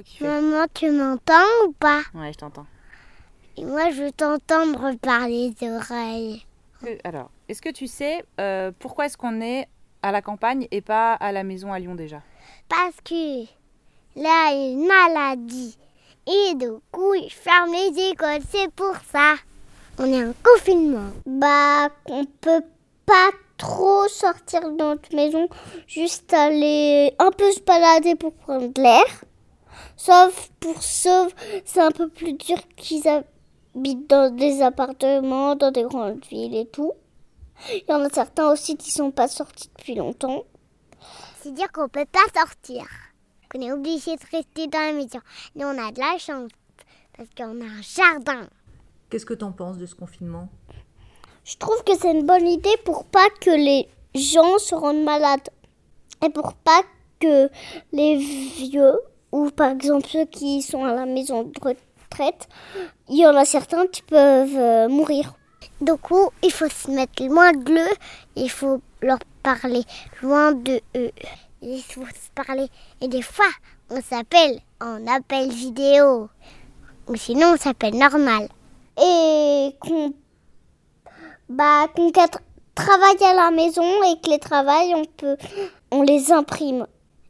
Moi qui fais. Maman, tu m'entends ou pas Ouais, je t'entends. Et moi, je veux t'entendre par les oreilles. Alors, est-ce que tu sais euh, pourquoi est-ce qu'on est à la campagne et pas à la maison à Lyon déjà? Parce que là, il y a une maladie. Et du coup, ils ferment les écoles. C'est pour ça. On est en confinement. Bah, on peut pas trop sortir de notre maison. Juste aller un peu se balader pour prendre de l'air. Sauf pour ceux, c'est un peu plus dur qu'ils habitent dans des appartements, dans des grandes villes et tout. Il y en a certains aussi qui sont pas sortis depuis longtemps. C'est dire qu'on peut pas sortir. Qu'on est obligé de rester dans la maison. Nous, on a de la chance. Parce qu'on a un jardin. Qu'est-ce que t'en penses de ce confinement? Je trouve que c'est une bonne idée pour pas que les gens se rendent malades. Et pour pas que les vieux, ou par exemple ceux qui sont à la maison de retraite, il y en a certains qui peuvent euh, mourir. Coup, il faut se mettre loin de eux. Il faut leur parler loin de eux. Il faut se parler. Et des fois, on s'appelle en appel vidéo. Ou sinon, on s'appelle normal. Et qu'on bah, travaille à la maison et que les travails, on peut, on les imprime.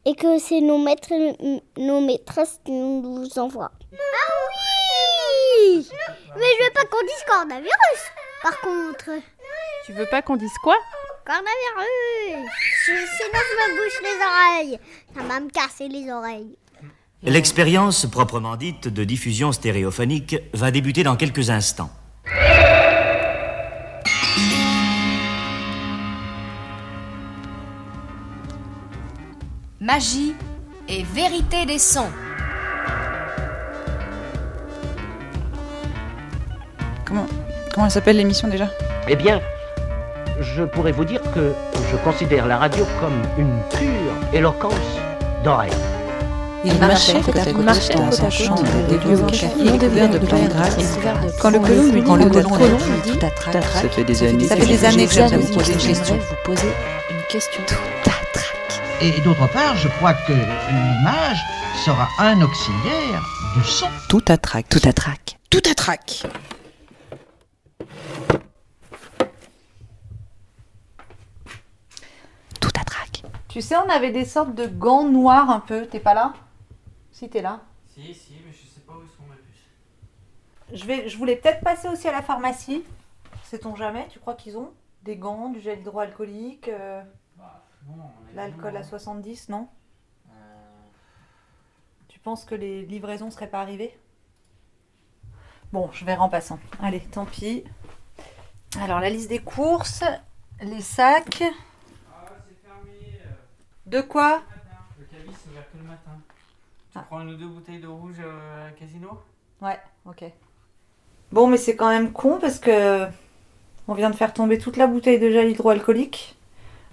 Et que c'est nos maîtres, et nos maîtresses qui nous envoient. Ah oui Mais je veux pas qu'on dise coronavirus, par contre. Tu veux pas qu'on dise quoi? Coronavirus Je- Sinon je me bouche les oreilles. Ça va me casser les oreilles. L'expérience proprement dite de diffusion stéréophonique va débuter dans quelques instants. Magie et vérité des sons. Comment, comment elle s'appelle l'émission déjà? Eh bien, je pourrais vous dire que je considère la radio comme une pure éloquence d'oreille. Il marchait côte à côte dans un champ des lieux cachés couverts de plantes grasses. Quand le colon lui dit Quand le colon lui dit Ça fait des années. Ça fait des années que j'aimerais vous poser une J'aimerais question. vous poser une question. Et d'autre part, je crois que l'image sera un auxiliaire du son. Tout attraque. Tout attraque. Tout attraque. Tout attraque. Tu sais, on avait des sortes de gants noirs un peu. T'es pas là? Si, t'es là. Si, si, mais je sais pas où sont mes puces. Je, vais, je voulais peut-être passer aussi à la pharmacie. Sait-on jamais? Tu crois qu'ils ont des gants, du gel hydroalcoolique, euh, Bah, non, on a l'alcool à dit non. 70, non Euh, Tu penses que les livraisons seraient pas arrivées? Bon, je verrai en passant. Allez, tant pis. Alors, la liste des courses, les sacs. Ah, c'est fermé. De quoi? Le cavis c'est ouvert que le matin. Tu Ah. prends une ou deux bouteilles de rouge euh, à casino? Ouais, ok. Bon, mais c'est quand même con parce que on vient de faire tomber toute la bouteille de gel hydroalcoolique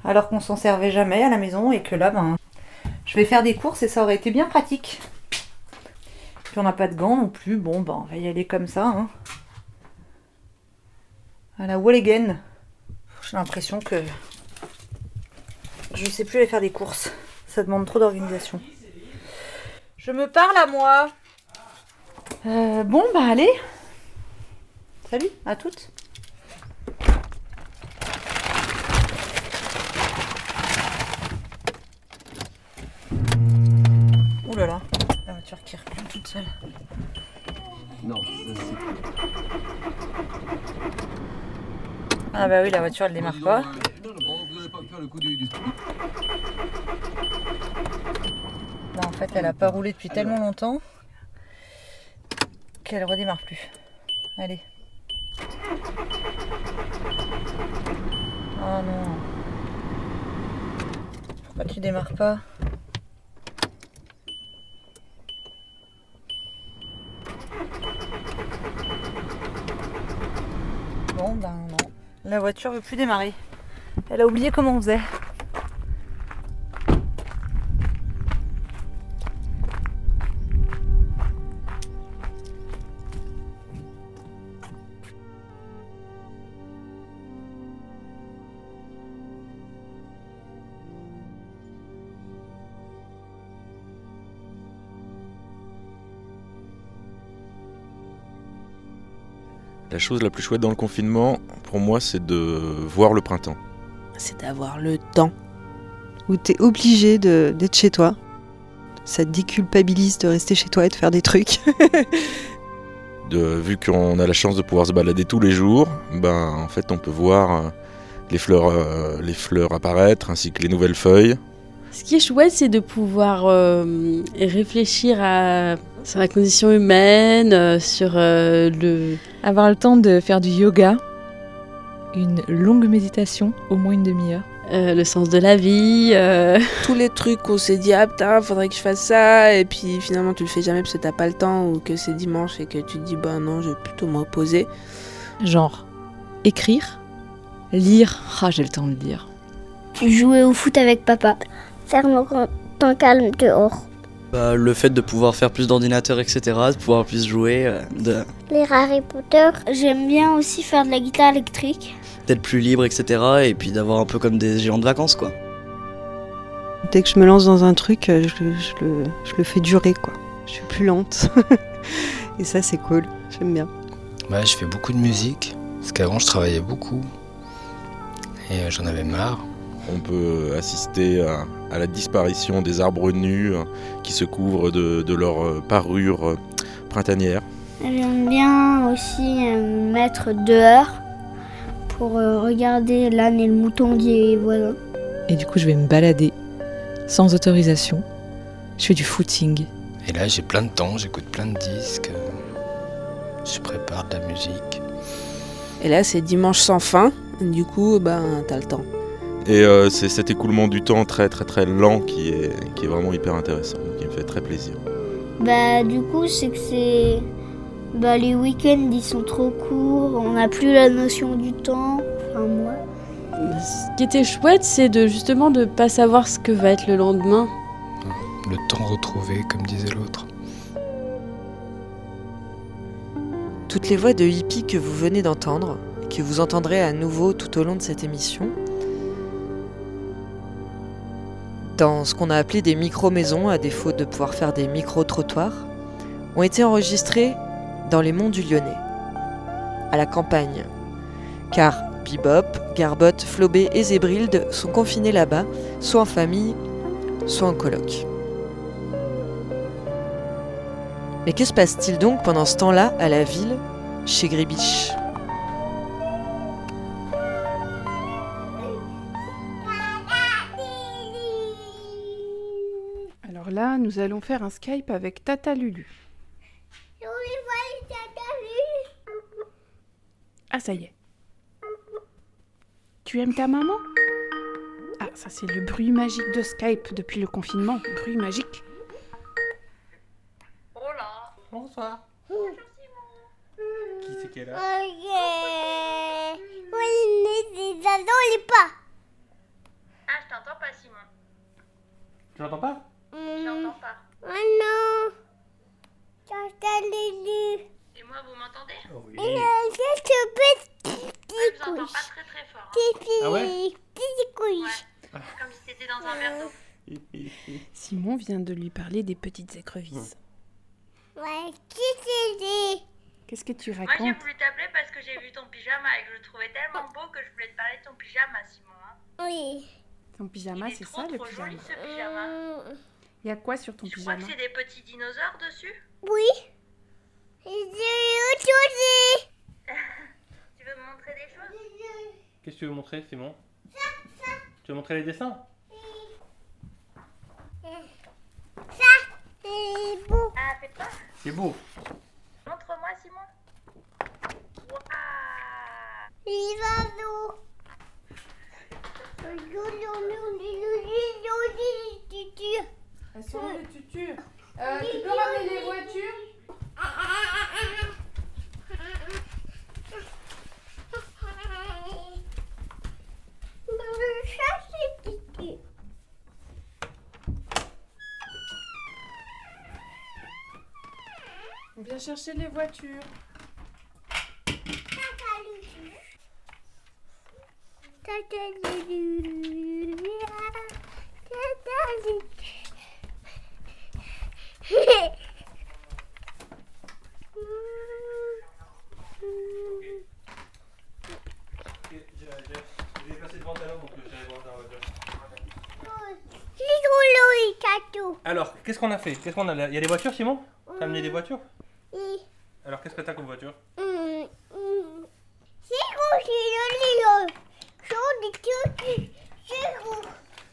alors qu'on s'en servait jamais à la maison et que là, ben, je vais faire des courses et ça aurait été bien pratique. Puis on n'a pas de gants non plus. Bon, ben, on va y aller comme ça. Hein. À la wall again. J'ai l'impression que je sais plus aller faire des courses. Ça demande trop d'organisation. Je me parle à moi. Euh, bon, bah allez. Salut, à toutes. Là là, la voiture qui recule toute seule. Non, Ah bah oui, la voiture elle démarre pas. Non, en fait, elle a pas roulé depuis tellement longtemps qu'elle redémarre plus. Allez. Oh non. Pourquoi tu démarres pas Bon ben. La voiture veut plus démarrer. Elle a oublié comment on faisait. La chose la plus chouette dans le confinement, pour moi, c'est de voir le printemps. C'est d'avoir le temps. Où tu es obligé d'être chez toi. Ça te déculpabilise de rester chez toi et de faire des trucs. de, vu qu'on a la chance de pouvoir se balader tous les jours, ben, en fait, on peut voir euh, les fleurs, euh, les fleurs apparaître ainsi que les nouvelles feuilles. Ce qui est chouette, c'est de pouvoir euh, réfléchir à, sur la condition humaine, euh, sur euh, le... Avoir le temps de faire du yoga, une longue méditation, au moins une demi-heure. le sens de la vie. Tous les trucs qu'on s'est dit, ah putain, faudrait que je fasse ça, et puis finalement tu le fais jamais parce que t'as pas le temps, ou que c'est dimanche et que tu te dis, bah non, je vais plutôt me reposer. Genre, écrire, lire, ah j'ai le temps de lire. Jouer au foot avec papa faire mon temps calme dehors. Bah, le fait de pouvoir faire plus d'ordinateurs, etc., de pouvoir plus jouer. Euh, de... Lire Harry Potter. J'aime bien aussi faire de la guitare électrique. D'être plus libre, etc., et puis d'avoir un peu comme des géants de vacances, quoi. Dès que je me lance dans un truc, euh, je, je, le, je le, fais durer, quoi. Je suis plus lente. et ça, c'est cool. J'aime bien. Bah, je fais beaucoup de musique, parce qu'avant, je travaillais beaucoup. Et euh, j'en avais marre. On peut assister à, à la disparition des arbres nus euh, qui se couvrent de, de leur euh, parure euh, printanière. J'aime bien aussi me mettre dehors pour regarder l'âne et le mouton des voisins. Et du coup, je vais me balader sans autorisation. Je fais du footing. Et là, j'ai plein de temps, j'écoute plein de disques, je prépare de la musique. Et là, c'est dimanche sans fin, du coup, ben, t'as le temps. Et euh, c'est cet écoulement du temps très très très lent qui est, qui est vraiment hyper intéressant, qui me fait très plaisir. Bah du coup c'est que c'est... Bah les week-ends ils sont trop courts, on n'a plus la notion du temps, enfin moi. Ce qui était chouette c'est de justement de pas savoir ce que va être le lendemain. Le temps retrouvé comme disait l'autre. Toutes les voix de hippies que vous venez d'entendre, que vous entendrez à nouveau tout au long de cette émission, dans ce qu'on a appelé des micro-maisons, à défaut de pouvoir faire des micro-trottoirs, ont été enregistrés dans les monts du Lyonnais, à la campagne. Car Bebop, Garbotte, Flobé et Zébrilde sont confinés là-bas, soit en famille, soit en coloc. Mais que se passe-t-il donc pendant ce temps-là à la ville, chez Gribiche? Là, nous allons faire un Skype avec Tata Lulu. Ah, ça y est. Tu aimes ta maman? Ah, ça c'est le bruit magique de Skype depuis le confinement. Bruit magique. Hola. Bonsoir. Qui c'est qu'elle a Oui, pas. Ah, je t'entends pas, Simon. Tu m'entends pas? J'entends pas. Oh non Tata Lulu. Et moi, vous m'entendez? Oui. Et euh, je te peux ouais, Je vous entends pas très très fort. Hein. Ah ouais? Petit couilles. Ouais. Comme si c'était dans un verre d'eau. Simon vient de lui parler des petites écrevisses. Ouais, qui c'est Qu'est-ce que tu racontes Moi, j'ai voulu t'appeler parce que j'ai vu ton pyjama et que je le trouvais tellement beau que je voulais te parler de ton pyjama, Simon. Hein. Oui. Ton pyjama, c'est ça le trop pyjama? joli, ce pyjama. Euh, Il y a quoi sur ton tu pyjama crois que c'est des petits dinosaures dessus Oui. J'ai aussi. tu veux me montrer des choses Qu'est-ce que tu veux montrer, Simon Tu veux montrer les dessins Ça, c'est beau. Ah, fais pas. C'est beau. Montre-moi, Simon. Waouh Les oiseaux. Elles sont où les tutus euh, Tu peux ramener les voitures On vient chercher les voitures. Alors, qu'est-ce qu'on a fait? Qu'est-ce qu'on a Il y a des voitures, Simon? T'as amené des voitures? Oui. Alors, qu'est-ce que t'as comme voiture? C'est c'est le lion.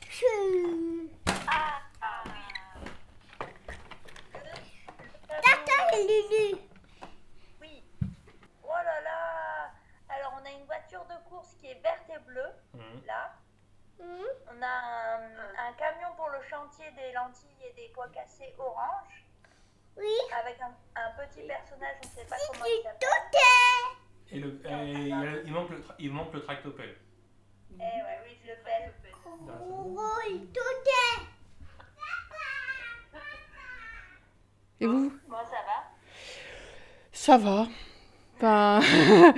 C'est bleue, là. On a un, un camion pour le chantier des lentilles et des pois cassés orange. Oui. Avec un, un petit personnage, on ne sait pas comment il s'appelle. Tout Et, le, et il, y a- il manque le, tra- il manque le tractopelle. Eh ouais, oui, je le fais. Roule, tout est. Et vous? Bon, ça va Ça va. Enfin,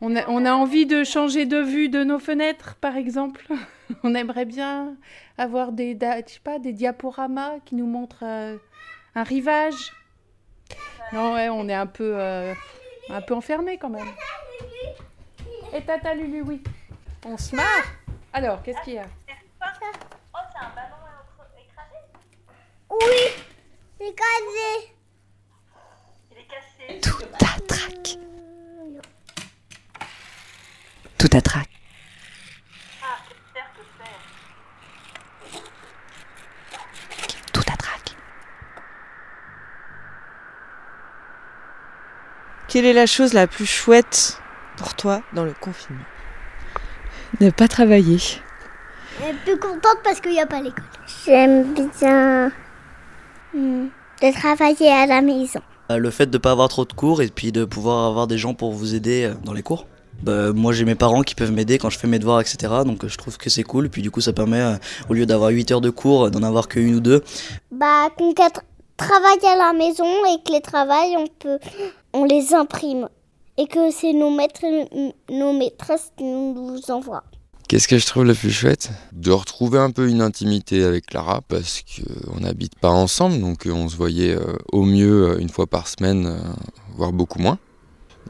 on, a, on a envie de changer de vue de nos fenêtres, par exemple. On aimerait bien avoir des, da- je sais pas, des diaporamas qui nous montrent euh, un rivage. Non, ouais, on est un peu, euh, un peu enfermé quand même. Et Tata Lulu, oui. On se marre. Alors, qu'est-ce qu'il y a? Oh, c'est un ballon écrasé Oui, c'est casé. Il est cassé. Tout à. Tout à trac. Ah, que faire, que faire Tout à trac. Quelle est la chose la plus chouette pour toi dans le confinement? Ne pas travailler. Je suis plus contente parce qu'il n'y a pas l'école. J'aime bien hmm, de travailler à la maison. Euh, Le fait de pas avoir trop de cours et puis de pouvoir avoir des gens pour vous aider euh, dans les cours? Bah, moi j'ai mes parents qui peuvent m'aider quand je fais mes devoirs etc. Donc je trouve que c'est cool. Puis du coup ça permet euh, au lieu d'avoir 8 heures de cours d'en avoir que une ou deux. Bah, qu'on tra- travaille à la maison et que les travails, on peut, on les imprime. Et que c'est nos maîtres, nos maîtresses qui nous envoient. Qu'est-ce que je trouve le plus chouette? De retrouver un peu une intimité avec Clara parce qu'on n'habite pas ensemble, donc euh, on se voyait euh, au mieux une fois par semaine, voire beaucoup moins.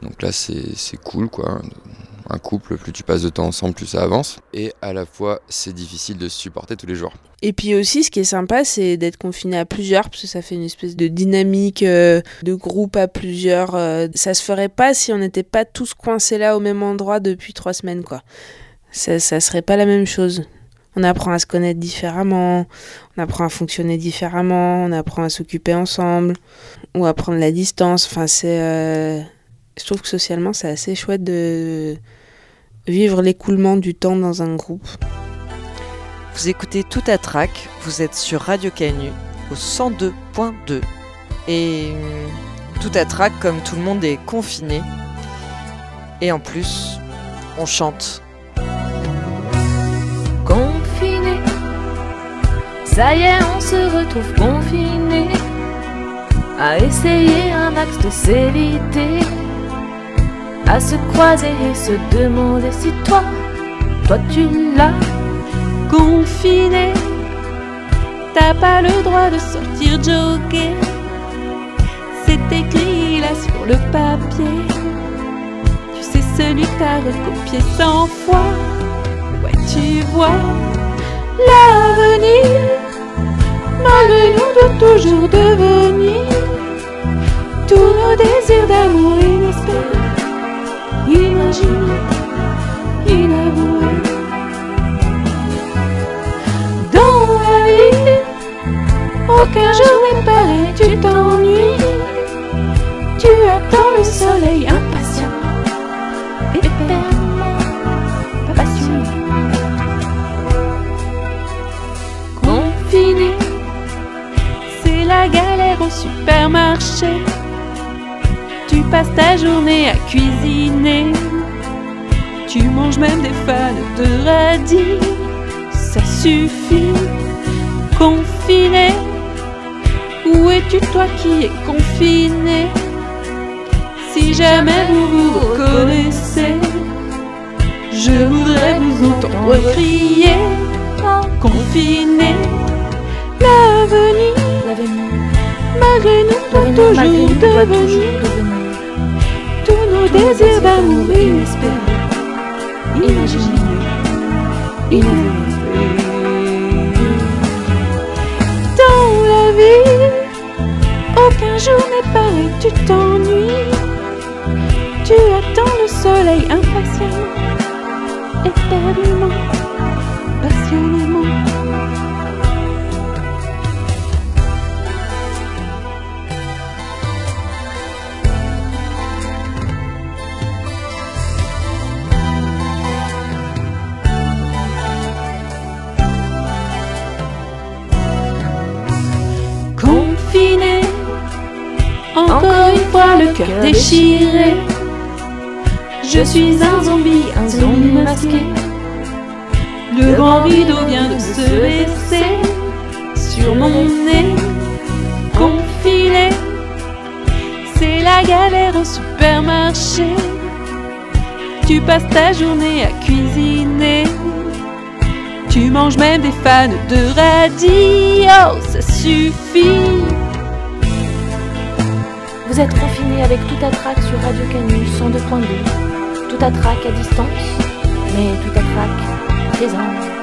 Donc là c'est cool quoi. Un couple, plus tu passes de temps ensemble, plus ça avance. Et à la fois c'est difficile de se supporter tous les jours. Et puis aussi, ce qui est sympa, c'est d'être confiné à plusieurs, parce que ça fait une espèce de dynamique euh, de groupe à plusieurs. euh, ça se ferait pas si on n'était pas tous coincés là au même endroit depuis trois semaines, quoi. Ça, ça serait pas la même chose. On apprend à se connaître différemment, on apprend à fonctionner différemment, on apprend à s'occuper ensemble, ou à prendre la distance. Enfin, c'est. euh, Je trouve que socialement, c'est assez chouette de vivre l'écoulement du temps dans un groupe. Vous écoutez Tout à Trac, vous êtes sur Radio Canu au 102.2. Et hum, Tout à Trac, comme tout le monde est confiné. Et en plus, on chante. Confiné, ça y est, on se retrouve confiné. À essayer un max de s'éviter. À se croiser et se demander si toi, toi tu l'as confiné. T'as pas le droit de sortir jogger. C'est écrit là sur le papier. Tu sais, celui t'as recopié cent fois. Ouais, tu vois l'avenir. Malgré nous, doit toujours devenir tous nos désirs d'amour inespérés, imaginés, inavoués. Dans la vie, aucun jour n'est pareil, tu t'ennuies. Tu attends le soleil impatiemment, éperdument, passionné. Confiné, c'est la galère au supermarché. Tu passes ta journée à cuisiner. Tu manges même des fans de radis. Ça suffit. Confiné, où es-tu toi qui es confiné? Si jamais vous vous reconnaissez, je voudrais vous entendre crier. Confiné, l'avenir, malgré nous, doit toujours devenir nos désirs d'amour inespérés, imaginés, inavoués. Dans la vie, Aucun jour n'est pareil, tu t'ennuies. Tu attends le soleil impatiemment, éperdument, passionnément. Le cœur déchiré. Je suis un zombie, un zombie masqué. Le grand rideau vient de se baisser sur mon nez. Confiné, c'est la galère au supermarché. Tu passes ta journée à cuisiner. Tu manges même des fans de radio, ça suffit. Vous êtes confiné avec tout trac sur Radio Canu 102.2. Tout trac à distance, mais tout à trac présent.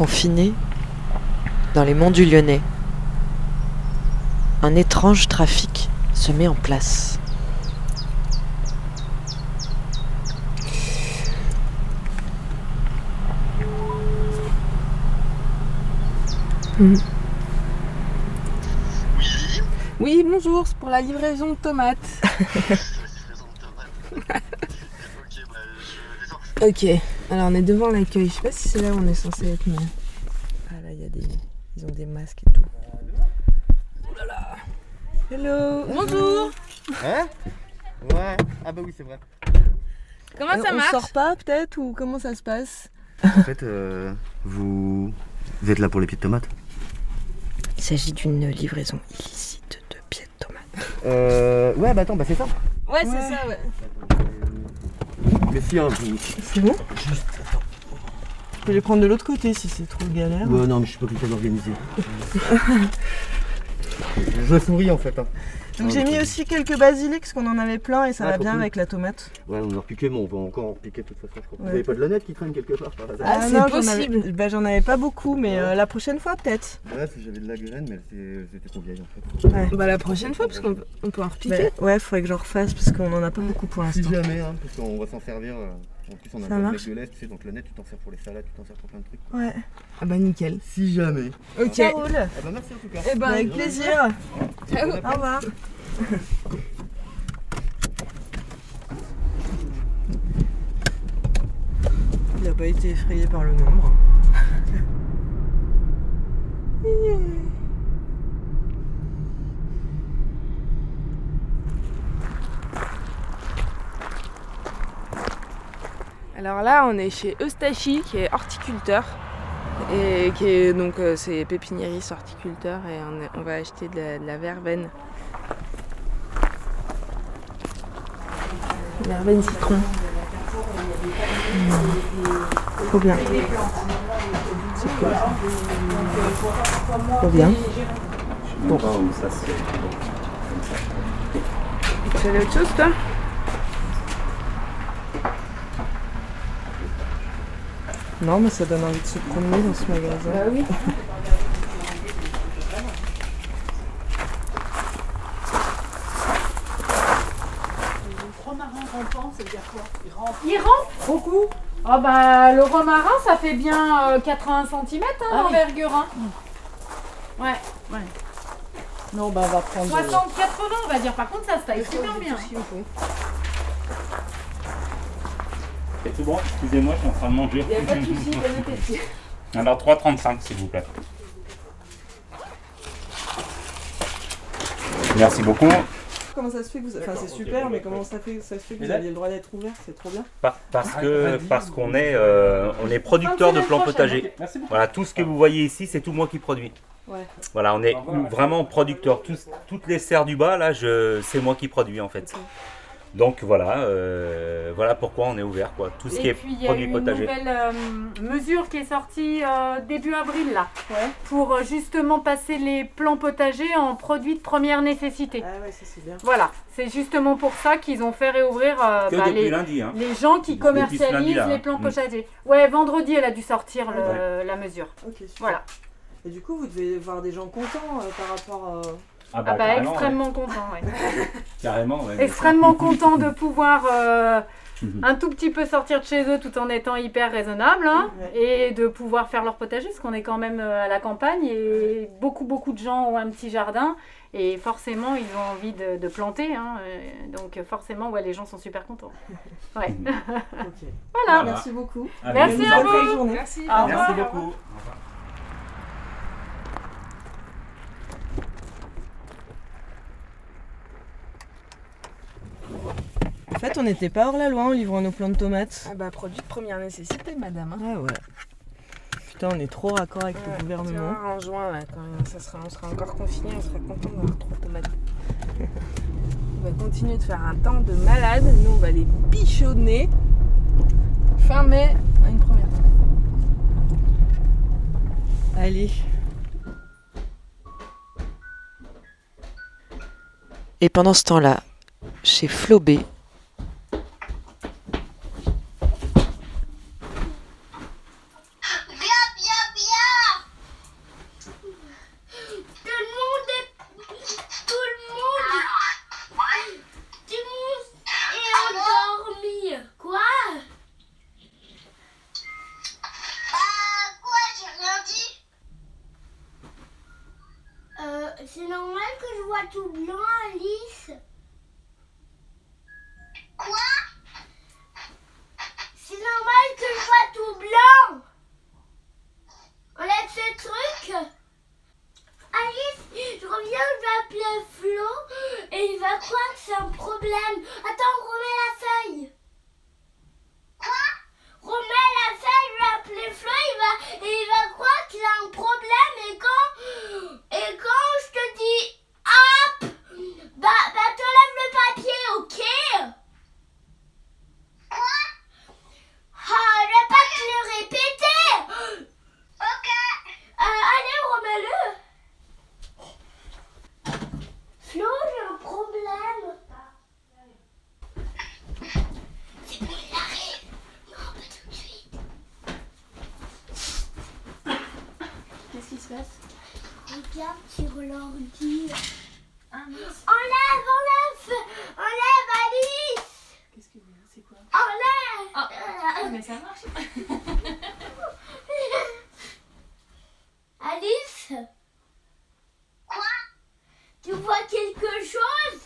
Confiné dans les monts du Lyonnais, un étrange trafic se met en place. Oui, bonjour, c'est pour la livraison de tomates. ok, alors on est devant l'accueil. Je sais pas si c'est là où on est censé être, mais. Ah là, il y a des. Ils ont des masques et tout. Oh là là Hello Bonjour Hein Ouais. Ah bah oui, c'est vrai. Comment Euh, ça on marche sort pas peut-être ou comment ça se passe En fait, euh, vous... vous êtes là pour les pieds de tomates Il s'agit d'une livraison illicite de pieds de tomates. Euh... Ouais, bah attends, bah c'est ça. Ouais, c'est ça, ouais. Mais si, hein, vous... C'est bon Je peux les prendre de l'autre côté si c'est trop galère. Ouais, non, mais je suis pas quelqu'un d'organisé. je souris en fait. Hein. Donc j'ai mis aussi quelques basiliques parce qu'on en avait plein et ça Ah, va bien cool. avec la tomate. Ouais, on a repiqué, mais on va encore en repiquer de toute façon, je crois. Vous Ouais. avez pas de la nette qui traîne quelque part par hasard Ah, non, j'en avais- bah, j'en avais pas beaucoup, mais euh, la prochaine fois peut-être. Ouais, si j'avais de la graine, mais elles étaient trop vieilles en fait. Ouais. Bah la prochaine fois parce qu'on peut, en repiquer. ouais, faudrait que j'en refasse parce qu'on en a pas beaucoup pour Si l'instant. jamais, hein, parce qu'on va s'en servir. euh, En plus, on a Ça un marche. de tu sais, donc la nette, tu t'en sers pour les salades, tu t'en sers pour plein de trucs. Ouais. Ah bah nickel. Si jamais. Ok. Ça roule. Ah bah merci en tout cas. Eh ben avec plaisir. Ciao. Au revoir. Il a pas été effrayé par le nombre. Alors là, on est chez Eustachi, qui est horticulteur. Et qui est donc euh, c'est pépiniériste horticulteur et on, est- on va acheter de la, de la verveine. Verveine citron. Mmh. Trop bien. C'est cool. Trop bien. Bon. Tu veux aller autre chose toi? Non, mais ça donne envie de se promener dans ce magasin. Bah oui. Romarin rampant, ça veut dire quoi? Il rampe. Il rampe beaucoup. Ah bah le romarin ça fait bien euh, 80 cm hein, Ah oui. d'envergure. hein. Ouais, ouais. Non, bah on va prendre. 60-80 on va dire. Par contre ça se taille super bien. C'est tout bon Excusez-moi, je suis en train de manger. Y a pas de souci, bon appétit. Alors 3,35 s'il vous plaît. Merci beaucoup. Comment ça se fait que vous... Enfin c'est super, mais comment ça, fait, ça se fait que vous aviez le droit d'être ouvert? C'est trop bien. Par- parce que parce qu'on est euh, on est producteur de plants potagers. Voilà, tout ce que vous voyez ici, c'est tout moi qui produis. Ouais. Voilà, on est vraiment producteur. Tous- toutes les serres du bas là, je c'est moi qui produis en fait. Donc voilà, euh, voilà pourquoi on est ouvert, quoi. Tout ce qui Et est puis il y a une nouvelle euh, mesure qui est sortie euh, début avril là, pour euh, justement passer les plants potagers en produits de première nécessité. Ah ouais, ça c'est bien. Voilà, c'est justement pour ça qu'ils ont fait réouvrir euh, bah, les, lundi, hein. les gens qui Depuis commercialisent les hein. plants Mm. potagers. Ouais, vendredi elle a dû sortir le- Ouais. la mesure. Ok, super. Voilà. Et du coup, vous devez voir des gens contents euh, par rapport à. Ah Ah bah, carrément, extrêmement ouais. content, ouais. Carrément, ouais, extrêmement content de pouvoir euh, Mhm. un tout petit peu sortir de chez eux tout en étant hyper raisonnable hein, et de pouvoir faire leur potager parce qu'on est quand même euh, à la campagne et beaucoup beaucoup de gens ont un petit jardin et forcément ils ont envie de, de planter hein, euh, donc forcément ouais, les gens sont super contents. Ouais. voilà. Merci beaucoup. Allez, Merci à vous. Merci. Au Merci revoir. beaucoup. Au revoir. Fait, on n'était pas hors la loi en livrant nos plants de tomates. Ah bah, produit de première nécessité, madame. hein. Ah ouais. Putain, on est trop raccord avec Ouais, le gouvernement. en juin, là, quand ça sera, on sera encore confiné, on sera content d'avoir trop de tomates. on va continuer de faire un temps de malade. Nous, on va les bichonner. Fin mai, on a une première tomate. Allez. Et pendant ce temps-là, chez Flobé, Viens, viens, viens Tout le monde est... Tout le monde... Tout le monde est endormi. Quoi Ah, quoi J'ai rien dit Euh, c'est normal que je vois tout blanc, Alice Quoi C'est normal que je vois tout blanc Enlève ce truc Alice, je reviens, je vais appeler Flo et il va croire que c'est un problème. Attends, remets la feuille. Quoi Remets la feuille, je vais appeler Flo il va, et il va croire qu'il a un problème et quand, et quand je te dis hop, bah, bah te lève le papier, ok Quoi Ah, je vais pas te le répéter Ok. Euh, allez, remets-le. Flo, j'ai un problème. C'est bon, il arrive. Non, pas tout de suite. Qu'est-ce qui se passe Regarde sur l'ordi. Enlève, enlève Enlève, Alice Qu'est-ce que c'est quoi Enlève Ah, mais ça marche. Alice Quoi Tu vois quelque chose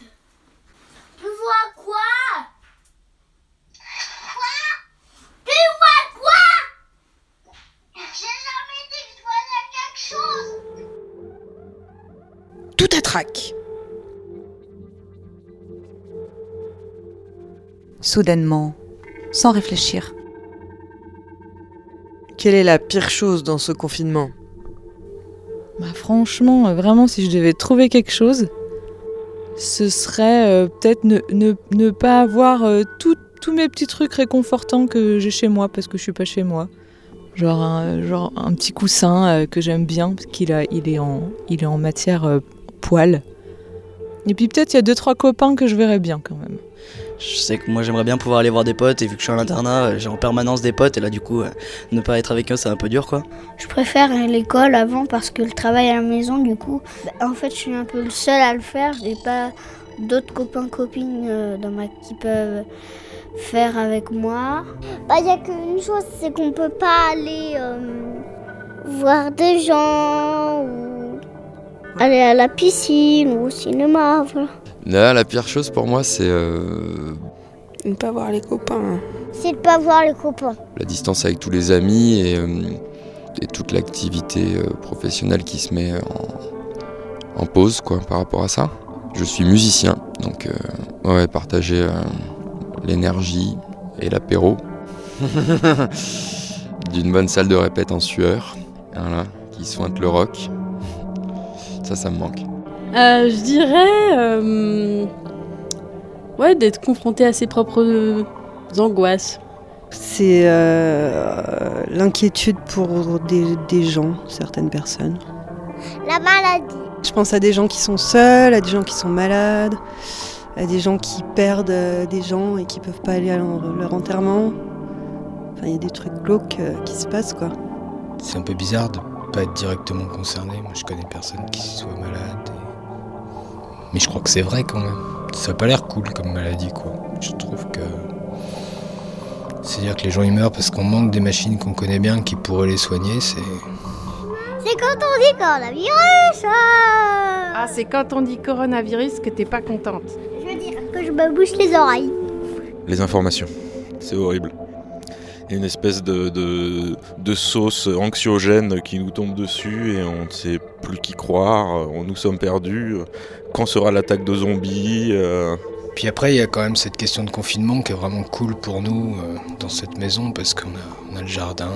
Tu vois quoi Quoi Tu vois quoi J'ai jamais dit que je voyais quelque chose tout à trac. Soudainement, sans réfléchir. Quelle est la pire chose dans ce confinement? Bah franchement, euh, vraiment, si je devais trouver quelque chose, ce serait euh, peut-être ne, ne- ne pas avoir euh, tout- tous mes petits trucs réconfortants que j'ai chez moi parce que je suis pas chez moi. Genre un, genre un petit coussin euh, que j'aime bien parce qu'il a, il est en, il est en matière euh, poil. Et puis peut-être il y a deux trois copains que je verrais bien quand même. Je sais que moi j'aimerais bien pouvoir aller voir des potes et vu que je suis à l'internat, euh, j'ai en permanence des potes et là du coup euh, ne pas être avec eux c'est un peu dur quoi. Je préfère l'école avant parce que le travail à la maison, du coup, en fait, je suis un peu le seul à le faire. J'ai pas d'autres copains copines euh, dans ma qui peuvent faire avec moi. Bah, il y a qu'une chose, c'est qu'on peut pas aller euh, voir des gens ou aller à la piscine ou au cinéma. Voilà. Là, la pire chose pour moi, c'est euh, Ne pas voir les copains. C'est de pas voir les copains. la distance avec tous les amis et, euh, et toute l'activité euh, professionnelle qui se met en, en pause quoi, par rapport à ça. Je suis musicien, donc euh, ouais, partager euh, l'énergie et l'apéro d'une bonne salle de répète en sueur, voilà, qui sointe le rock. Ça, ça me manque. Euh, je dirais euh, ouais, d'être confronté à ses propres euh, angoisses. C'est euh, l'inquiétude pour des, des gens, certaines personnes. La maladie. Je pense à des gens qui sont seuls, à des gens qui sont malades, à des gens qui perdent des gens et qui peuvent pas aller à leur, leur enterrement. Enfin, il y a des trucs glauques qui se passent, quoi. C'est un peu bizarre de pas être directement concerné. Moi, je connais personne qui soit malade. Mais je crois que c'est vrai quand même. Ça a pas l'air cool comme maladie, quoi. Je trouve que. C'est-à-dire que les gens ils meurent parce qu'on manque des machines qu'on connaît bien qui pourraient les soigner, c'est. C'est quand on dit coronavirus. Ah, c'est quand on dit coronavirus que t'es pas contente. Je veux dire que je me bouche les oreilles. Les informations, c'est horrible. Une espèce de, de, sauce anxiogène qui nous tombe dessus et on ne sait plus qui croire, on nous sommes perdus. Quand sera l'attaque de zombies euh, Puis après, il y a quand même cette question de confinement qui est vraiment cool pour nous euh, dans cette maison parce qu'on a, le jardin,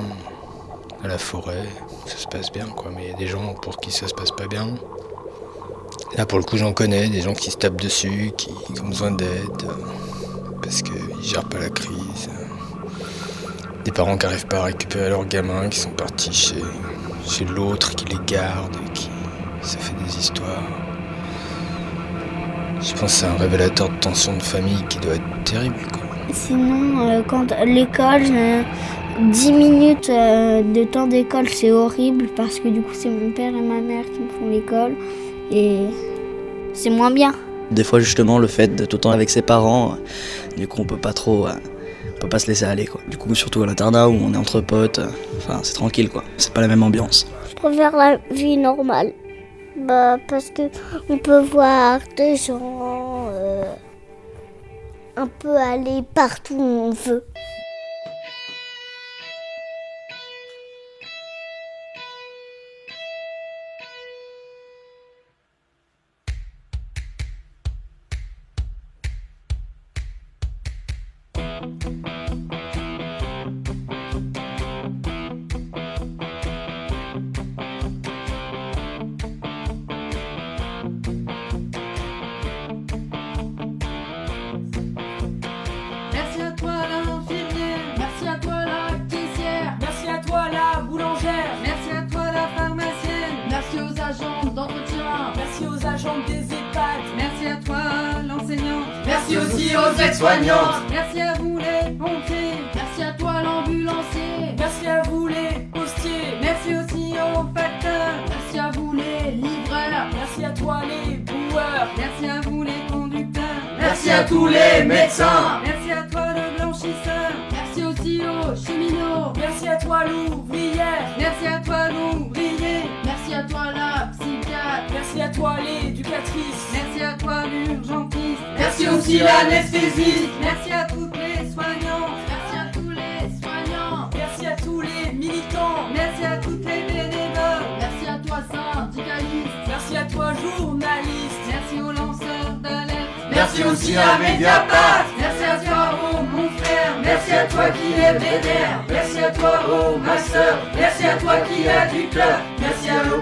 la forêt, ça se passe bien quoi. Mais il y a des gens pour qui ça se passe pas bien. Là, pour le coup, j'en connais, des gens qui se tapent dessus, qui, qui ont besoin d'aide euh, parce qu'ils gèrent pas la crise. Des parents qui arrivent pas à récupérer leurs gamins, qui sont partis chez, chez l'autre, qui les garde, et qui ça fait des histoires. Je pense que c'est un révélateur de tension de famille qui doit être terrible. Quoi. Sinon, euh, quand l'école, euh, 10 minutes euh, de temps d'école, c'est horrible parce que du coup, c'est mon père et ma mère qui me font l'école et c'est moins bien. Des fois, justement, le fait d'être tout le temps avec ses parents, euh, du coup, on peut pas trop. On peut pas se laisser aller, quoi. Du coup, surtout à l'internat où on est entre potes, euh, enfin, c'est tranquille, quoi. C'est pas la même ambiance. Je préfère la vie normale. Bah, parce que on peut voir des gens euh, un peu aller partout où on veut.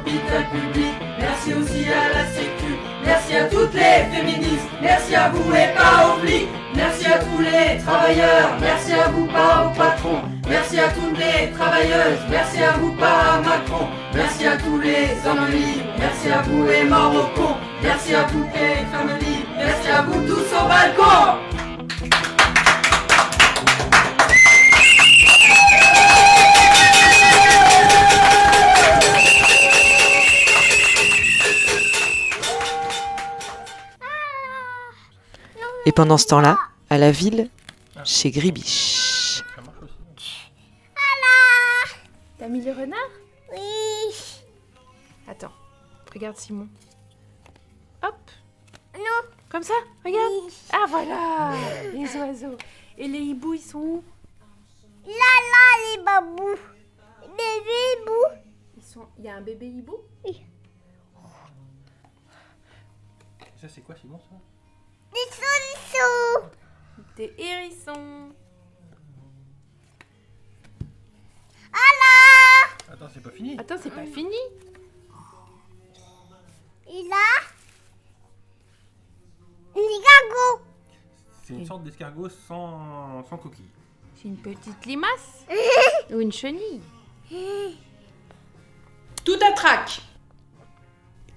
Public. Merci aussi à la Sécu. Merci à toutes les féministes. Merci à vous et pas aux. Merci à tous les travailleurs. Merci à vous, pas aux patrons. Merci à toutes les travailleuses. Merci à vous, pas à Macron. Merci à tous les hommes libres. Merci à vous les morts. Merci à toutes les femmes libres. Merci à vous tous au balcon. Et pendant ce temps-là, à la ville, chez Gribiche. T'as mis le renard? Oui. Attends, regarde Simon. Hop. Non. Comme ça Regarde. Ah voilà, les oiseaux. Et les hiboux, ils sont où? Là, là, les babous. Les hiboux. Ils sont. Il y a un bébé hibou Ça, c'est quoi, Simon, ça? Des solissons. Des hérissons. Allah. Attends, c'est pas fini. Attends, c'est pas fini. Et là, Nigago. C'est une sorte d'escargot sans, sans coquille. C'est une petite limace Ou une chenille Tout à trac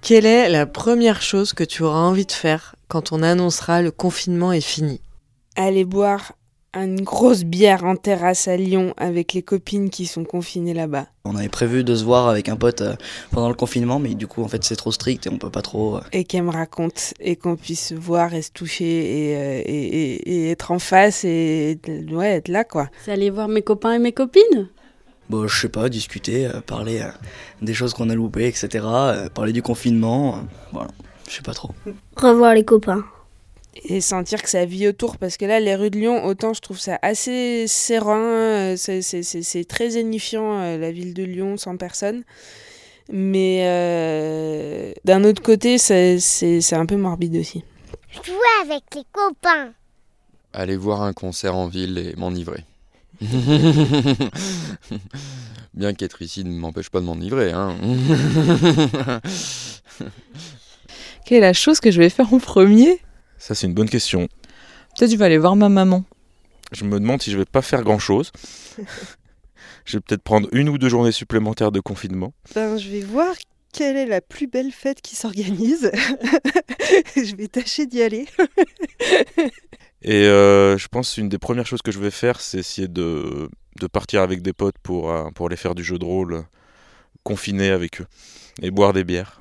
Quelle est la première chose que tu auras envie de faire quand on annoncera le confinement est fini Aller boire une grosse bière en terrasse à Lyon avec les copines qui sont confinées là-bas. On avait prévu de se voir avec un pote euh, pendant le confinement, mais du coup, en fait, c'est trop strict et on peut pas trop. euh, Et qu'elle me raconte et qu'on puisse se voir et se toucher et, euh, et, et- et être en face et ouais, être là quoi. C'est aller voir mes copains et mes copines? Bon, je sais pas, discuter, parler des choses qu'on a loupées, etc. parler du confinement, voilà, je sais pas trop. Revoir les copains. Et sentir que ça vit autour, parce que là, les rues de Lyon, autant je trouve ça assez serein, euh, c'est- c'est c'est- c'est très zénifiant, euh, la ville de Lyon, sans personne. Mais euh, d'un autre côté, c'est un peu morbide aussi. Jouer avec les copains. Aller voir un concert en ville et m'enivrer. Bien qu'être ici ne m'empêche pas de m'enivrer. Hein. Quelle est la chose que je vais faire en premier? Ça, c'est une bonne question. Peut-être je vais aller voir ma maman. Je me demande si je vais pas faire grand chose. je vais peut-être prendre une ou deux journées supplémentaires de confinement. Ben, je vais voir quelle est la plus belle fête qui s'organise. je vais tâcher d'y aller. Et euh, je pense une des premières choses que je vais faire, c'est essayer de, de partir avec des potes pour, euh, pour aller faire du jeu de rôle euh, confiné avec eux et boire des bières.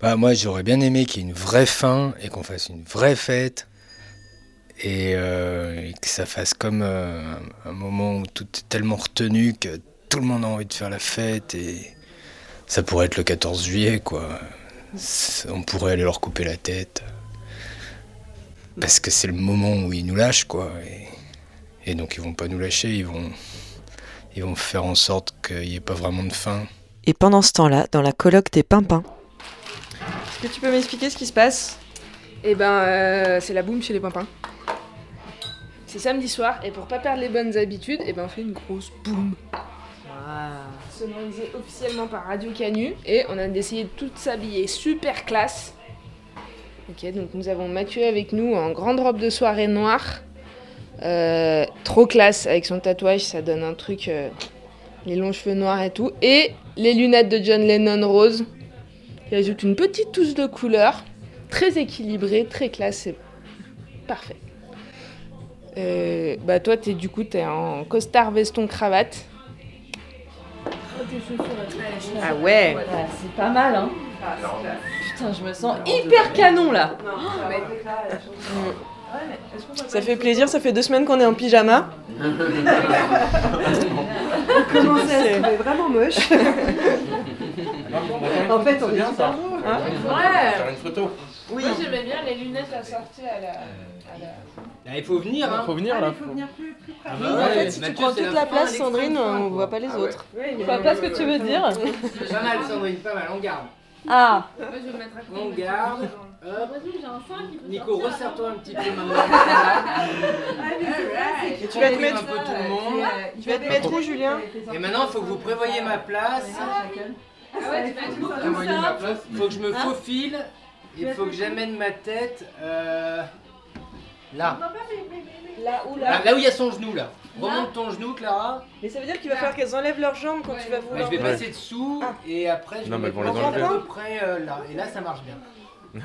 Bah, moi, j'aurais bien aimé qu'il y ait une vraie fin et qu'on fasse une vraie fête. Et, euh, que ça fasse comme euh, un moment où tout est tellement retenu que tout le monde a envie de faire la fête. Et ça pourrait être le 14 juillet, quoi. On pourrait aller leur couper la tête. Parce que c'est le moment où ils nous lâchent, quoi. Et, donc, ils vont pas nous lâcher, ils vont, ils vont faire en sorte qu'il n'y ait pas vraiment de fin. Et pendant ce temps-là, dans la coloc des pimpins, Est-ce que tu peux m'expliquer ce qui se passe? Eh ben, euh, c'est la boum chez les pimpins. C'est samedi soir, et pour pas perdre les bonnes habitudes, eh ben on fait une grosse boum. Sonorisé officiellement par Radio Canu, et on a décidé de tout s'habiller super classe. Ok, donc nous avons Mathieu avec nous en grande robe de soirée noire. Euh, trop classe avec son tatouage, ça donne un truc. euh, les longs cheveux noirs et tout. Et les lunettes de John Lennon rose. Qui ajoute une petite touche de couleur. Très équilibrée, très classe, c'est parfait. Euh, bah toi, es, du coup, t'es en costard, veston, cravate. Ah ouais C'est pas mal, hein Putain, je me sens hyper canon là Ça fait plaisir, ça fait deux semaines qu'on est en pyjama. On commençait à se trouver vraiment moche. en fait, on est super beau. Hein Faire une photo. Oui. Moi, j'aimais bien les lunettes assorties à la... à la- Ah, il faut venir, hein. Faut venir, là. Il faut venir plus, plus près. Ah Oui, bah en ouais, fait, si tu prends toute la place, Sandrine, on voit pas les Ah ouais. autres. Je vois pas ce que tu veux dire. Pas mal, Sandrine, pas mal, on garde. Ah Moi, je vais me mettre à côté. On garde. Hop. Nico, resserre-toi un petit peu maintenant. Et tu vas te mettre- un peu tout le monde. Tu vas te mettre où, Julien Et maintenant, il faut que vous prévoyez ma place. Ah ouais, tu vas être où comme Prévoyez ma ça place. Il faut que je me Hein faufile. Il faut que j'amène ma tête euh, là. Là où Là, là où il y a son genou là. Remonte ton genou, Clara. Mais ça veut dire qu'il va falloir qu'elles enlèvent leurs jambes quand tu vas Bah, vouloir. je vais passer dessous et après je Non, vais mais mettre elles vont les mon enlever. à peu près euh, là. Et là, ça marche bien.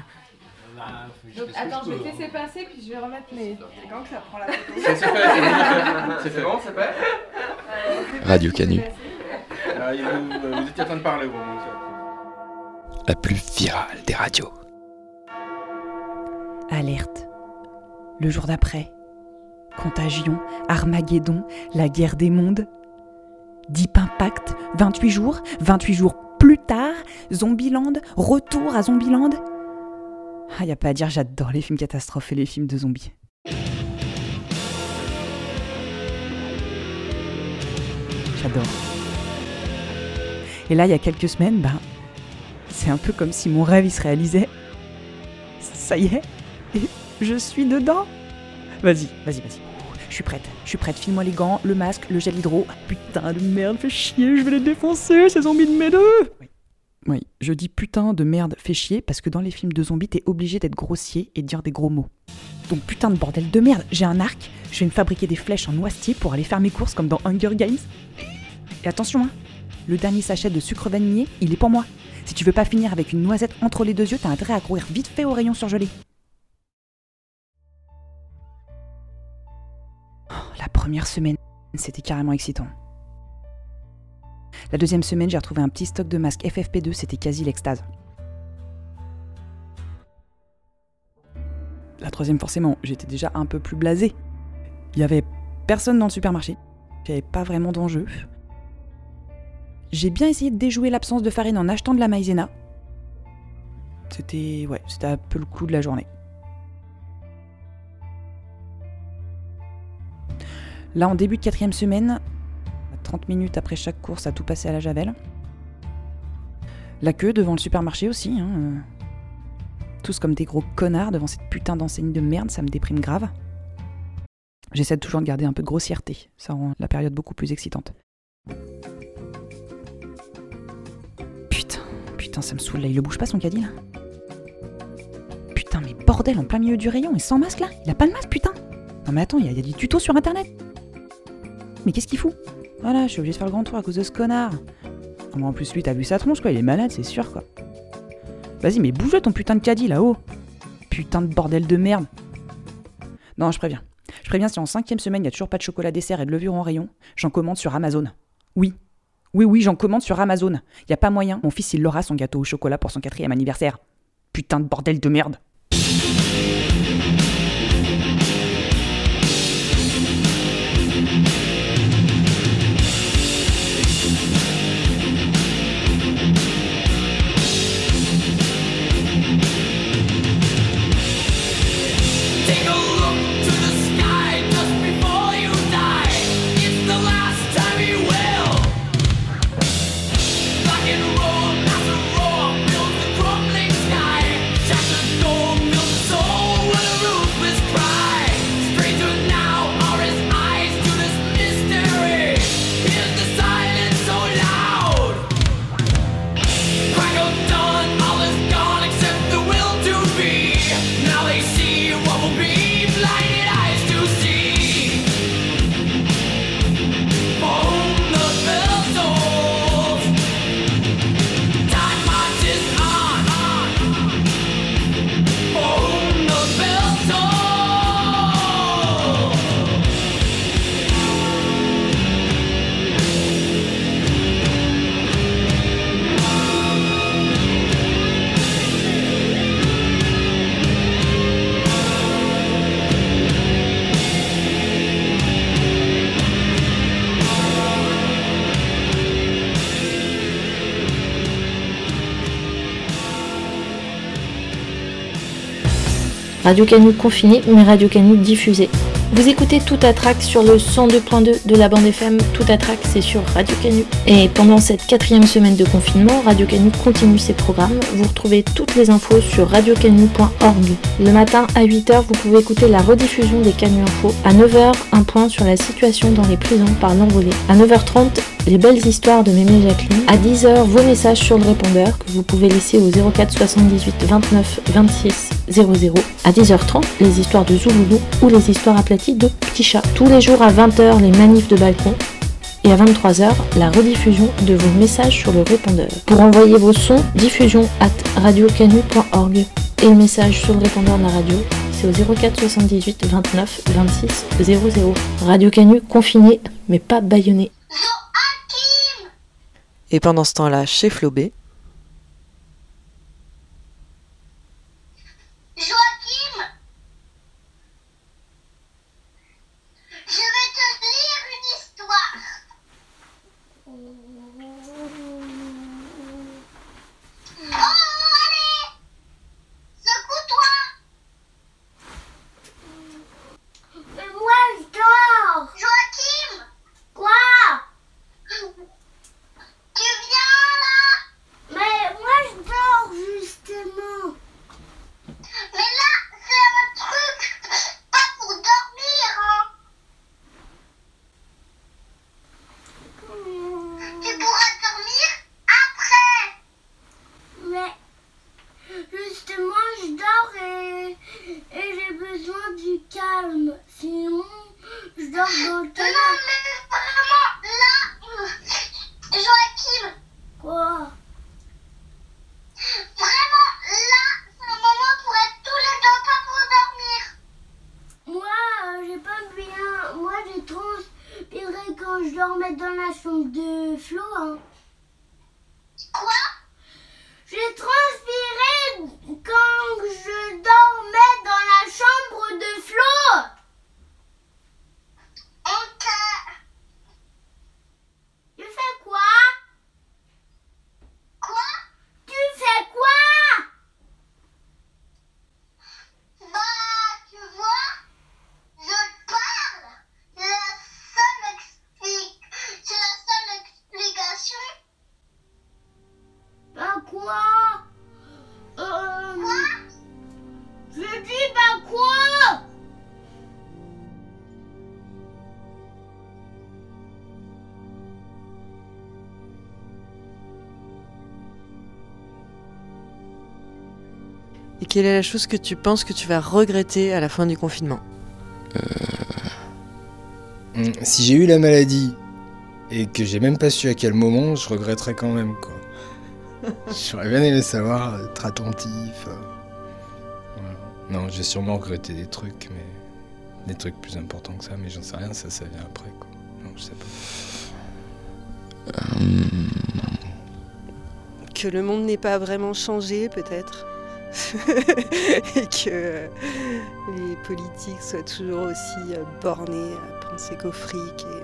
Bah, je Donc fais ce que attends, je vais te hein. laisser passer puis je vais remettre mes. C'est quand que ça prend la photo C'est c'est fait, c'est fait. C'est fait. bon, c'est fait Radio Canu, Euh, vous, vous étiez en train de parler la plus virale des radios. Alerte. Le jour d'après. Contagion, Armageddon, la guerre des mondes. Deep Impact, 28 jours, 28 jours plus tard, Zombieland, retour à Zombieland. Ah, y a pas à dire, j'adore les films catastrophes et les films de zombies. J'adore. Et là, il y a quelques semaines, ben, c'est un peu comme si mon rêve il se réalisait. Ça y est, je suis dedans. Vas-y, vas-y, vas-y. Je suis prête, je suis prête. File-moi les gants, le masque, le gel hydro. Putain de merde, fais chier, je vais les défoncer, ces zombies de mes deux. Oui. Oui, je dis putain de merde, fais chier, parce que dans les films de zombies, t'es obligé d'être grossier et de dire des gros mots. Donc putain de bordel de merde, j'ai un arc, je vais me fabriquer des flèches en noisetier pour aller faire mes courses comme dans Hunger Games. Et attention, hein, le dernier sachet de sucre vanillé, il est pour moi. Si tu veux pas finir avec une noisette entre les deux yeux, t'as intérêt à courir vite fait au rayon surgelé. Oh, la première semaine, c'était carrément excitant. La deuxième semaine, j'ai retrouvé un petit stock de masques FFP2, c'était quasi l'extase. La troisième, forcément, j'étais déjà un peu plus blasé. Il y avait personne dans le supermarché. J'avais pas vraiment d'enjeu. J'ai bien essayé de déjouer l'absence de farine en achetant de la maïzena. C'était ouais, c'était un peu le coup de la journée. Là, en début de quatrième semaine, 30 minutes après chaque course à tout passer à la javel. La queue devant le supermarché aussi. Hein. euh. Tous comme des gros connards devant cette putain d'enseigne de merde, ça me déprime grave. J'essaie toujours de garder un peu de grossièreté, ça rend la période beaucoup plus excitante. Putain, ça me saoule là, il le bouge pas son caddie là Putain, mais bordel, en plein milieu du rayon et sans masque là Il a pas de masque, putain Non mais attends, il y, a- des tutos sur internet Mais qu'est-ce qu'il fout? Voilà, je suis obligé de faire le grand tour à cause de ce connard. En plus, lui, t'as vu sa tronche quoi, il est malade, c'est sûr quoi. Vas-y, mais bouge ton putain de caddie là-haut Putain de bordel de merde Non, je préviens. Je préviens, si en cinquième semaine, il y a toujours pas de chocolat dessert et de levure en rayon, j'en commande sur Amazon. Oui. Oui, oui, j'en commande sur Amazon. Y a pas moyen, mon fils, il l'aura son gâteau au chocolat pour son quatrième anniversaire. Putain de bordel de merde Radio Canu confiné, mais Radio Canu diffusé. Vous écoutez Tout à Trac sur le 102.2 de la bande FM. Tout à Trac, c'est sur Radio Canu. Et pendant cette quatrième semaine de confinement, Radio Canu continue ses programmes. Vous retrouvez toutes les infos sur radiocanu.org. Le matin à 8h, vous pouvez écouter la rediffusion des Canu Infos. À 9h, un point sur la situation dans les prisons par l'envolée. À 9h30, les belles histoires de Mémé Jacqueline. À 10h, vos messages sur le répondeur que vous pouvez laisser au 04 78 29 26 00. À 10h30, les histoires de Zouloulou ou les histoires aplaties de Petit Chat. Tous les jours à 20h, les manifs de balcon. Et à 23h, la rediffusion de vos messages sur le répondeur. Pour envoyer vos sons, diffusion at radiocanu.org. Et le message sur le répondeur de la radio, c'est au 04 78 29 26 00. Radio Canu confiné, mais pas bâillonné. Et pendant ce temps-là, chez Flobé, quelle est la chose que tu penses que tu vas regretter à la fin du confinement Hum, Si j'ai eu la maladie et que j'ai même pas su à quel moment, je regretterais quand même quoi. J'aurais bien aimé savoir, être attentif. euh, voilà. Non, j'ai sûrement regretté des trucs, mais des trucs plus importants que ça, mais j'en sais rien, ça, ça vient après quoi. Non, je sais pas. Que le monde n'ait pas vraiment changé, peut-être. et que euh, les politiques soient toujours aussi euh, bornés à penser qu'au fric et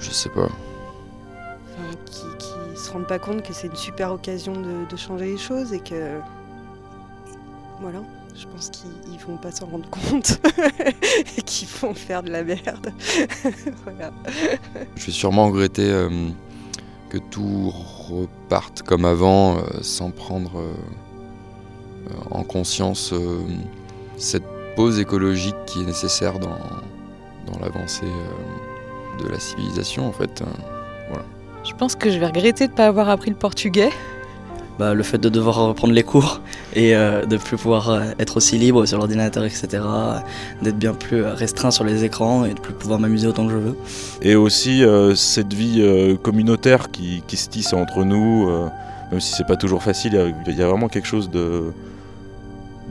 Je sais pas. enfin, qui, qui se rendent pas compte que c'est une super occasion de, de changer les choses et que voilà, je pense qu'ils ils vont pas s'en rendre compte et qu'ils vont faire de la merde. voilà. Je vais sûrement regretter euh, que tout reparte comme avant, euh, sans prendre euh, en conscience euh, cette pause écologique qui est nécessaire dans, dans l'avancée euh, de la civilisation en fait. Euh, voilà. Je pense que je vais regretter de ne pas avoir appris le portugais. Bah, le fait de devoir reprendre les cours et euh, de plus pouvoir euh, être aussi libre sur l'ordinateur, etc. D'être bien plus euh, restreint sur les écrans et de plus pouvoir m'amuser autant que je veux. Et aussi euh, cette vie euh, communautaire qui, qui se tisse entre nous, euh, même si c'est pas toujours facile, il y a- il y, a vraiment quelque chose de,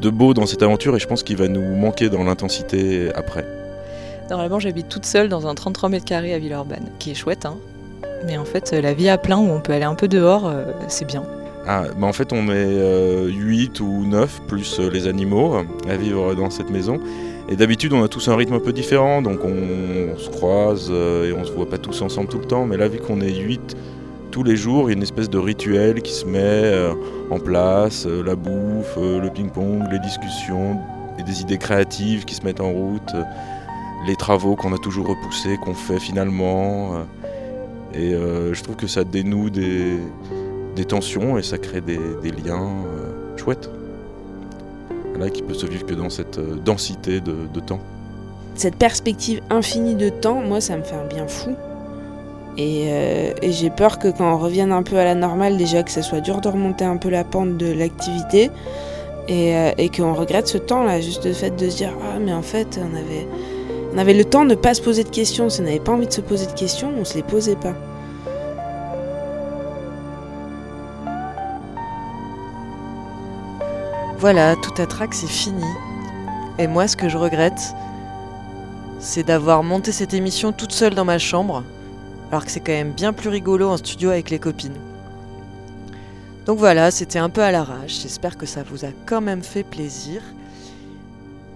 de beau dans cette aventure et je pense qu'il va nous manquer dans l'intensité après. Normalement, j'habite toute seule dans un 33 mètres carrés à Villeurbanne, qui est chouette, hein. Mais en fait, la vie à plein où on peut aller un peu dehors, euh, c'est bien. Ah, bah en fait on est 8 ou 9 plus euh, les animaux euh, à vivre dans cette maison. Et d'habitude on a tous un rythme un peu différent, donc on, se croise euh, et on se voit pas tous ensemble tout le temps. Mais là vu qu'on est 8 tous les jours, il y a une espèce de rituel qui se met euh, en place, euh, la bouffe, euh, le ping-pong, les discussions, des idées créatives qui se mettent en route, euh, les travaux qu'on a toujours repoussés, qu'on fait finalement. euh, et euh, je trouve que ça dénoue des, des tensions et ça crée des, liens euh, chouettes. Là, qui peut se vivre que dans cette euh, densité de, temps. Cette perspective infinie de temps, moi, ça me fait un bien fou. Et, euh, et j'ai peur que quand on revienne un peu à la normale, déjà que ça soit dur de remonter un peu la pente de l'activité et, qu'on regrette ce temps-là, juste le fait de se dire Ah, mais en fait, on avait, on avait le temps de ne pas se poser de questions. Si on n'avait pas envie de se poser de questions, on se les posait pas. Voilà, tout à trac, c'est fini. Et moi, ce que je regrette, c'est d'avoir monté cette émission toute seule dans ma chambre, alors que c'est quand même bien plus rigolo en studio avec les copines. Donc voilà, c'était un peu à l'arrache. J'espère que ça vous a quand même fait plaisir.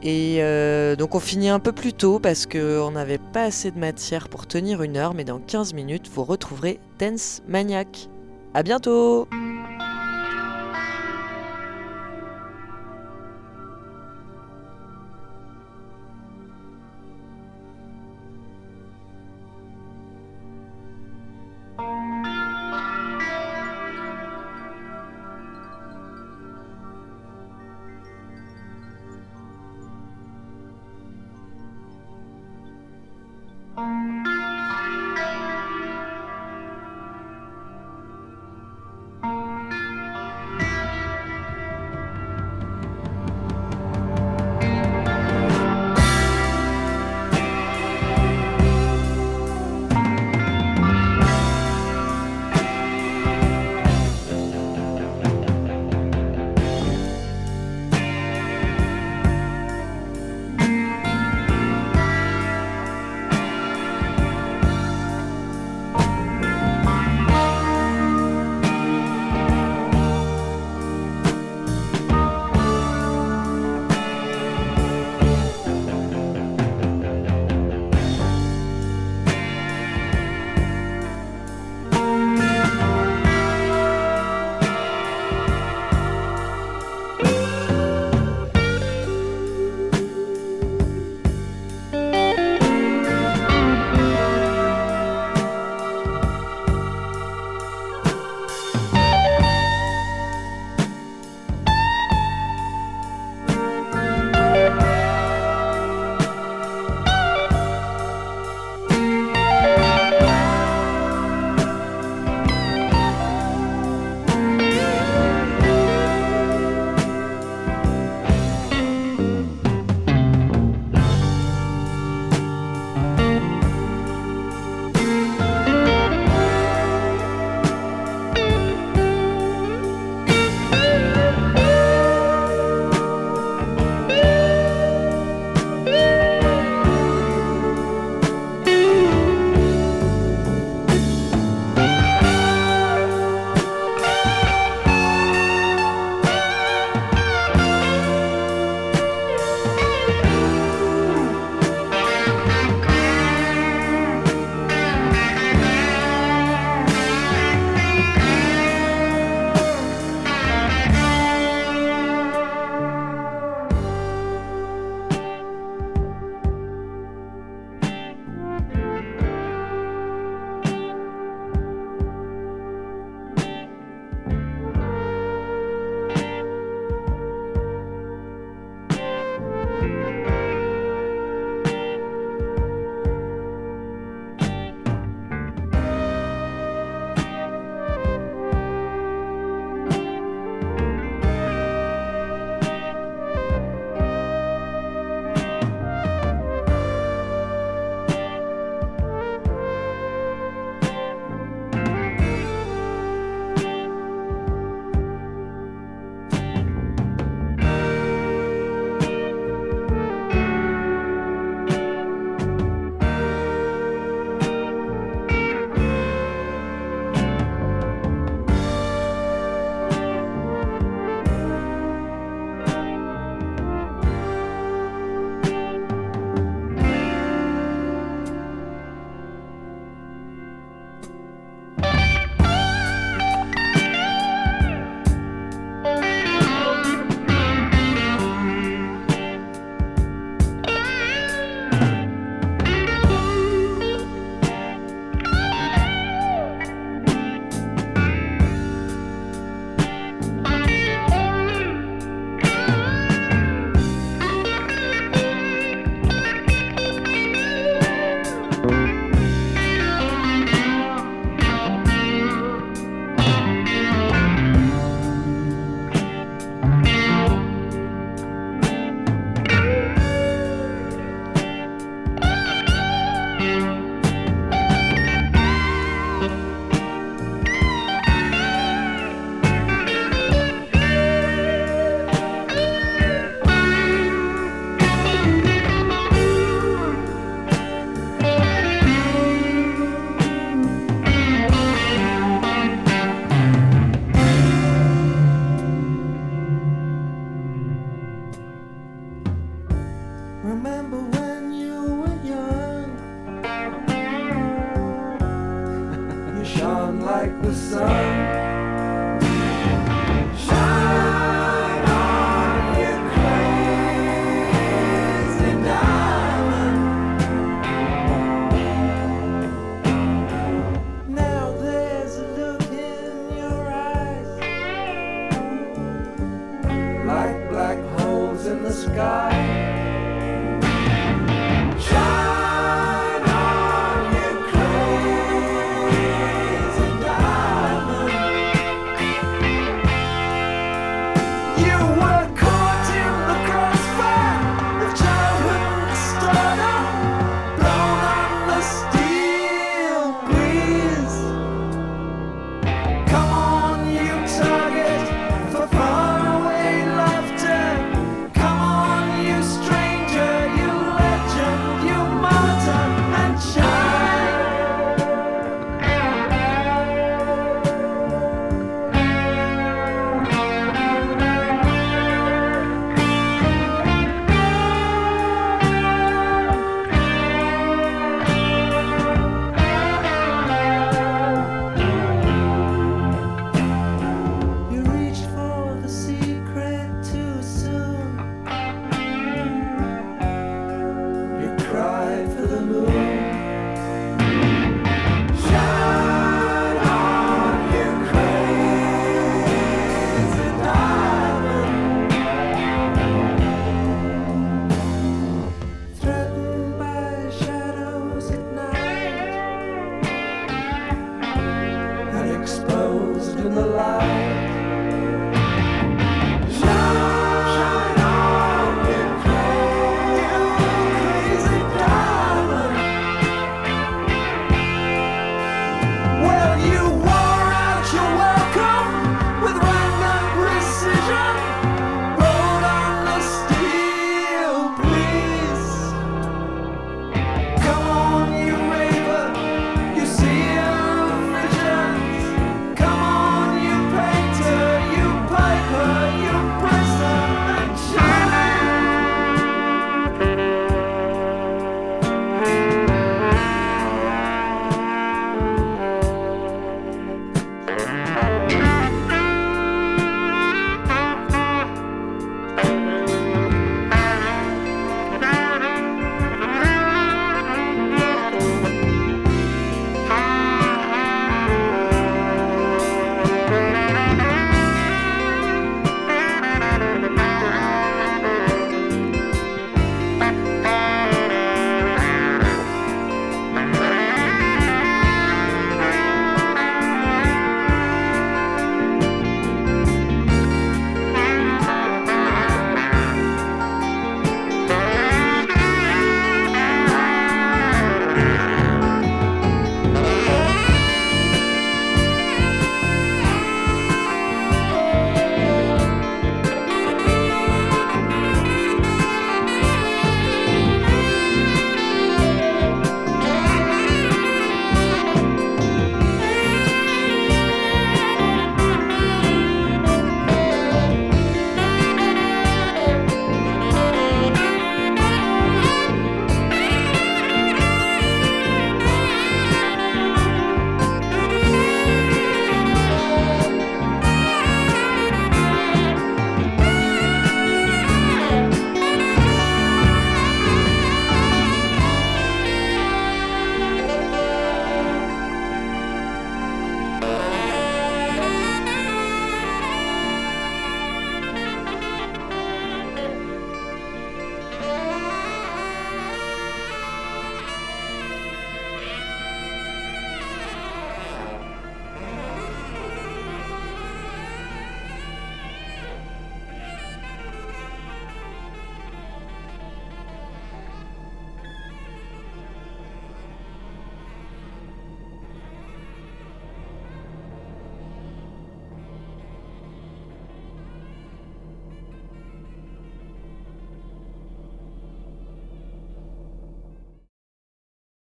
Et euh, donc on finit un peu plus tôt parce qu'on n'avait pas assez de matière pour tenir une heure, mais dans 15 minutes, vous retrouverez Dance Maniac. À bientôt!